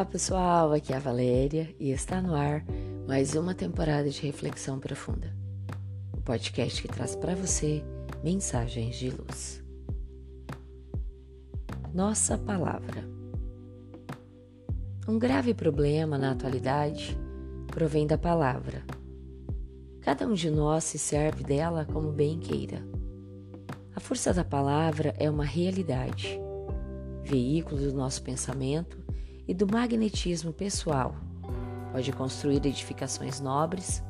Olá pessoal, aqui é a Valéria e está no ar mais uma temporada de Reflexão Profunda, o podcast que traz para você mensagens de luz. Nossa palavra. Um grave problema na atualidade provém da palavra. Cada um de nós se serve dela como bem queira. A força da palavra é uma realidade, veículo do nosso pensamento e do magnetismo pessoal. Pode construir edificações nobres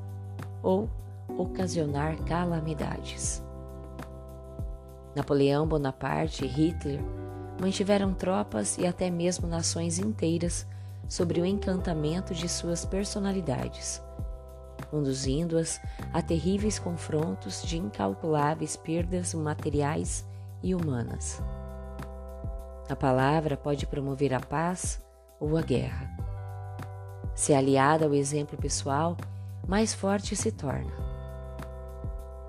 ou ocasionar calamidades. Napoleão Bonaparte e Hitler mantiveram tropas e até mesmo nações inteiras sobre o encantamento de suas personalidades, conduzindo-as a terríveis confrontos de incalculáveis perdas materiais e humanas. A palavra pode promover a paz ou a guerra. Se aliada ao exemplo pessoal, mais forte se torna.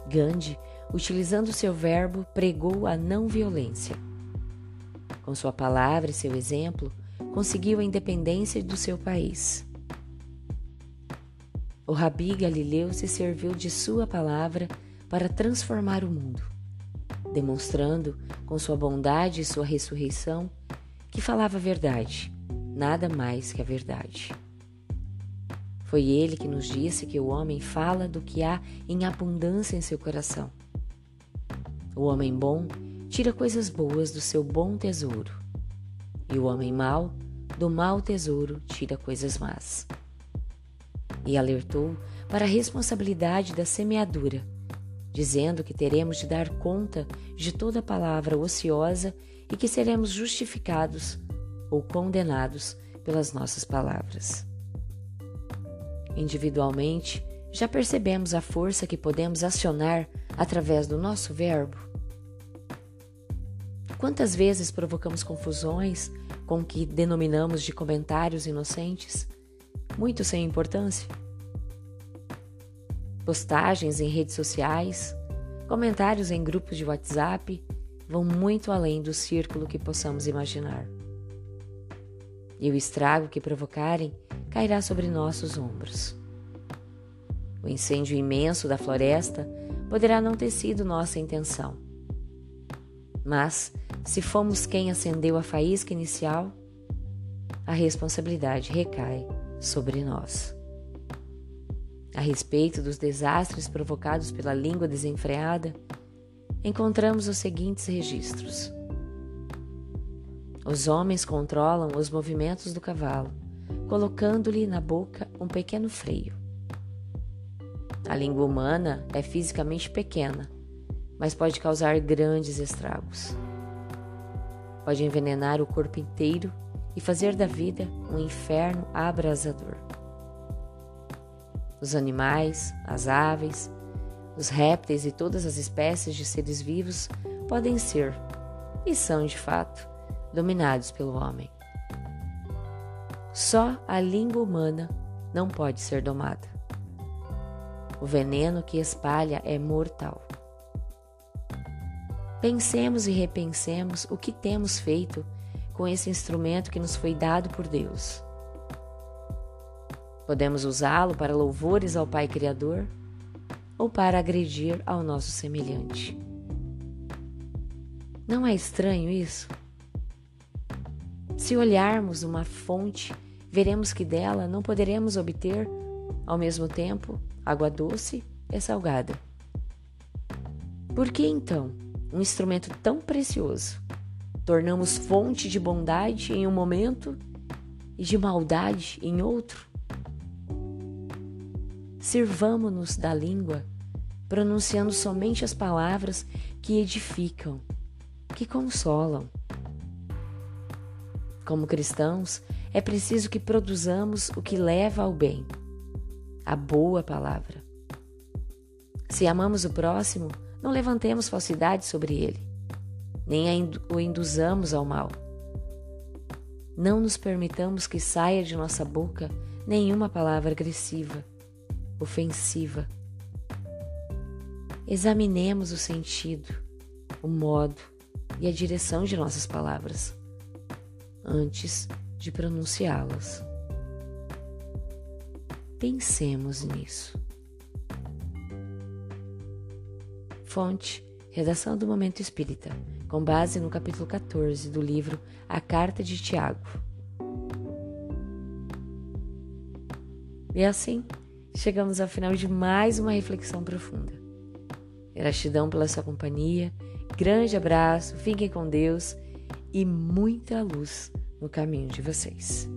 Gandhi, utilizando seu verbo, pregou a não violência. Com sua palavra e seu exemplo, conseguiu a independência do seu país. O Rabi Galileu se serviu de sua palavra para transformar o mundo, demonstrando com sua bondade e sua ressurreição que falava a verdade nada mais que a verdade. Foi ele que nos disse que o homem fala do que há em abundância em seu coração. O homem bom tira coisas boas do seu bom tesouro, e o homem mau, do mau tesouro, tira coisas más. E alertou para a responsabilidade da semeadura, dizendo que teremos de dar conta de toda palavra ociosa e que seremos justificados ou condenados pelas nossas palavras. Individualmente, já percebemos a força que podemos acionar através do nosso verbo? Quantas vezes provocamos confusões com o que denominamos de comentários inocentes, muito sem importância? Postagens em redes sociais, comentários em grupos de WhatsApp vão muito além do círculo que possamos imaginar e o estrago que provocarem cairá sobre nossos ombros. O incêndio imenso da floresta poderá não ter sido nossa intenção. Mas, se fomos quem acendeu a faísca inicial, a responsabilidade recai sobre nós. A respeito dos desastres provocados pela língua desenfreada, encontramos os seguintes registros. Os homens controlam os movimentos do cavalo, colocando-lhe na boca um pequeno freio. A língua humana é fisicamente pequena, mas pode causar grandes estragos. Pode envenenar o corpo inteiro e fazer da vida um inferno abrasador. Os animais, as aves, os répteis e todas as espécies de seres vivos podem ser, e são de fato, dominados pelo homem. Só a língua humana não pode ser domada. O veneno que espalha é mortal. Pensemos e repensemos o que temos feito com esse instrumento que nos foi dado por Deus. Podemos usá-lo para louvores ao Pai Criador ou para agredir ao nosso semelhante. Não é estranho isso? Se olharmos uma fonte, veremos que dela não poderemos obter, ao mesmo tempo, água doce e salgada. Por que então um instrumento tão precioso tornamos fonte de bondade em um momento e de maldade em outro? Sirvamo-nos da língua, pronunciando somente as palavras que edificam, que consolam como cristãos, é preciso que produzamos o que leva ao bem, a boa palavra. Se amamos o próximo, não levantemos falsidade sobre ele, nem o induzamos ao mal. Não nos permitamos que saia de nossa boca nenhuma palavra agressiva, ofensiva. Examinemos o sentido, o modo e a direção de nossas palavras antes de pronunciá-las. Pensemos nisso. Fonte: Redação do Momento Espírita, com base no capítulo 14 do livro A Carta de Tiago. E assim, chegamos ao final de mais uma reflexão profunda. Gratidão pela sua companhia, grande abraço, fiquem com Deus e muita luz no caminho de vocês.